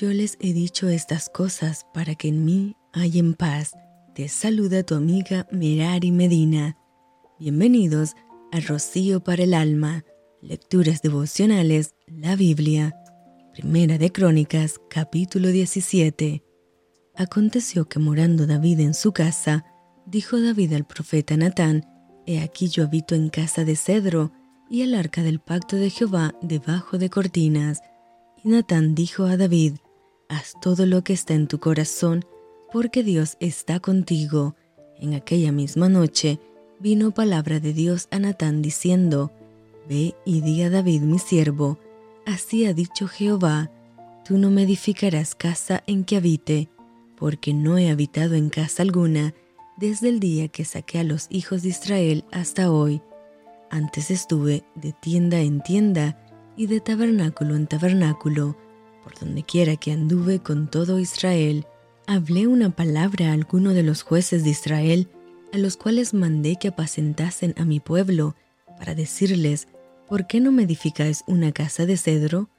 Yo les he dicho estas cosas para que en mí en paz. Te saluda tu amiga Merari Medina. Bienvenidos a Rocío para el Alma, Lecturas Devocionales, la Biblia. Primera de Crónicas, capítulo 17. Aconteció que morando David en su casa, dijo David al profeta Natán, He aquí yo habito en casa de cedro, y el arca del pacto de Jehová debajo de cortinas. Y Natán dijo a David, Haz todo lo que está en tu corazón, porque Dios está contigo. En aquella misma noche vino palabra de Dios a Natán diciendo, Ve y di a David mi siervo, así ha dicho Jehová, tú no me edificarás casa en que habite, porque no he habitado en casa alguna desde el día que saqué a los hijos de Israel hasta hoy. Antes estuve de tienda en tienda y de tabernáculo en tabernáculo, por donde quiera que anduve con todo Israel. Hablé una palabra a alguno de los jueces de Israel, a los cuales mandé que apacentasen a mi pueblo, para decirles, ¿por qué no me edificáis una casa de cedro?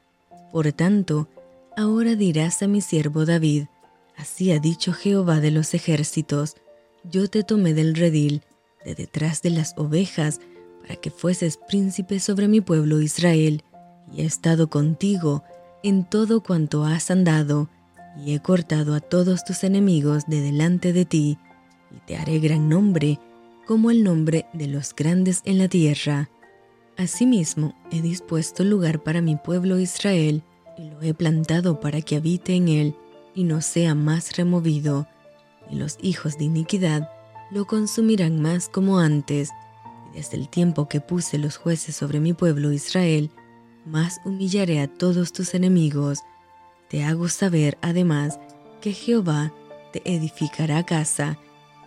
Por tanto, ahora dirás a mi siervo David, así ha dicho Jehová de los ejércitos, yo te tomé del redil, de detrás de las ovejas, para que fueses príncipe sobre mi pueblo Israel, y he estado contigo en todo cuanto has andado, y he cortado a todos tus enemigos de delante de ti, y te haré gran nombre, como el nombre de los grandes en la tierra. Asimismo, he dispuesto lugar para mi pueblo Israel, y lo he plantado para que habite en él, y no sea más removido, y los hijos de iniquidad lo consumirán más como antes, y desde el tiempo que puse los jueces sobre mi pueblo Israel, más humillaré a todos tus enemigos. Te hago saber además que Jehová te edificará casa,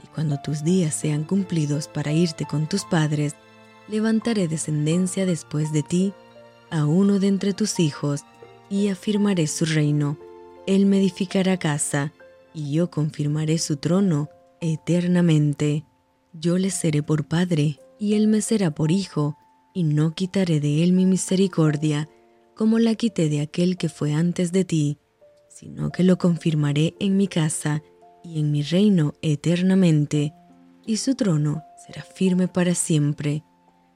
y cuando tus días sean cumplidos para irte con tus padres, levantaré descendencia después de ti a uno de entre tus hijos, y afirmaré su reino. Él me edificará casa, y yo confirmaré su trono eternamente. Yo le seré por padre, y él me será por hijo, y no quitaré de él mi misericordia, como la quité de aquel que fue antes de ti, sino que lo confirmaré en mi casa y en mi reino eternamente, y su trono será firme para siempre.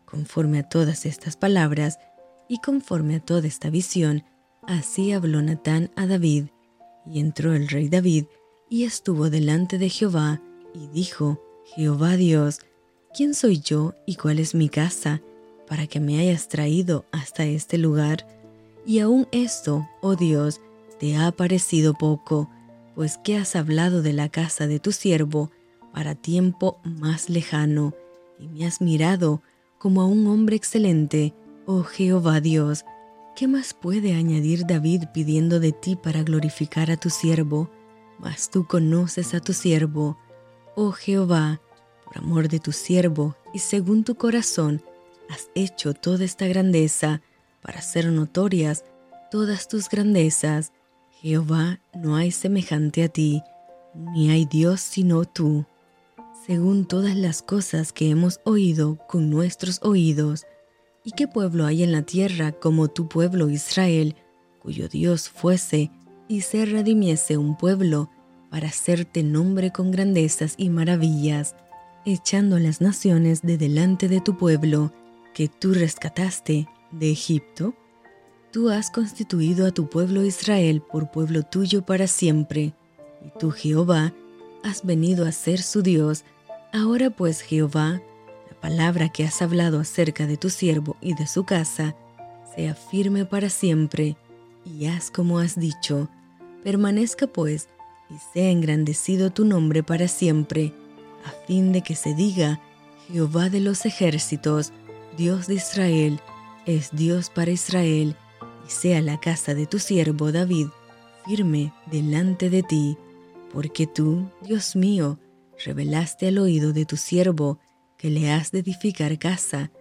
Conforme a todas estas palabras y conforme a toda esta visión, así habló Natán a David, y entró el rey David y estuvo delante de Jehová, y dijo, Jehová Dios, ¿quién soy yo y cuál es mi casa, para que me hayas traído hasta este lugar? Y aún esto, oh Dios, te ha parecido poco, pues que has hablado de la casa de tu siervo para tiempo más lejano, y me has mirado como a un hombre excelente, oh Jehová Dios. ¿Qué más puede añadir David pidiendo de ti para glorificar a tu siervo? Mas tú conoces a tu siervo, oh Jehová, por amor de tu siervo y según tu corazón, has hecho toda esta grandeza para hacer notorias todas tus grandezas. Jehová, no hay semejante a ti, ni hay Dios sino tú. Según todas las cosas que hemos oído con nuestros oídos, ¿y qué pueblo hay en la tierra como tu pueblo Israel, cuyo Dios fuese y se redimiese un pueblo para hacerte nombre con grandezas y maravillas, echando las naciones de delante de tu pueblo, que tú rescataste de Egipto? Tú has constituido a tu pueblo Israel por pueblo tuyo para siempre, y tú Jehová has venido a ser su Dios. Ahora pues Jehová, la palabra que has hablado acerca de tu siervo y de su casa, sea firme para siempre, y haz como has dicho. Permanezca pues, y sea engrandecido tu nombre para siempre, a fin de que se diga, Jehová de los ejércitos, Dios de Israel, es Dios para Israel, y sea la casa de tu siervo David firme delante de ti, porque tú, Dios mío, revelaste al oído de tu siervo que le has de edificar casa,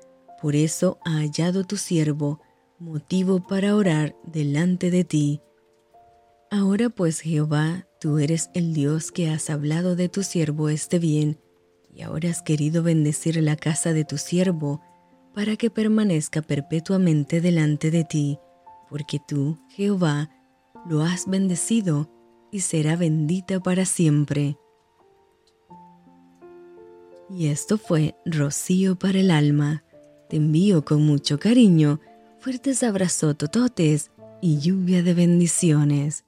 por eso ha hallado tu siervo motivo para orar delante de ti. Ahora pues Jehová, tú eres el Dios que has hablado de tu siervo este bien, y ahora has querido bendecir la casa de tu siervo, para que permanezca perpetuamente delante de ti, porque tú, Jehová, lo has bendecido y será bendita para siempre. Y esto fue Rocío para el alma. Te envío con mucho cariño, fuertes abrazos tototes y lluvia de bendiciones.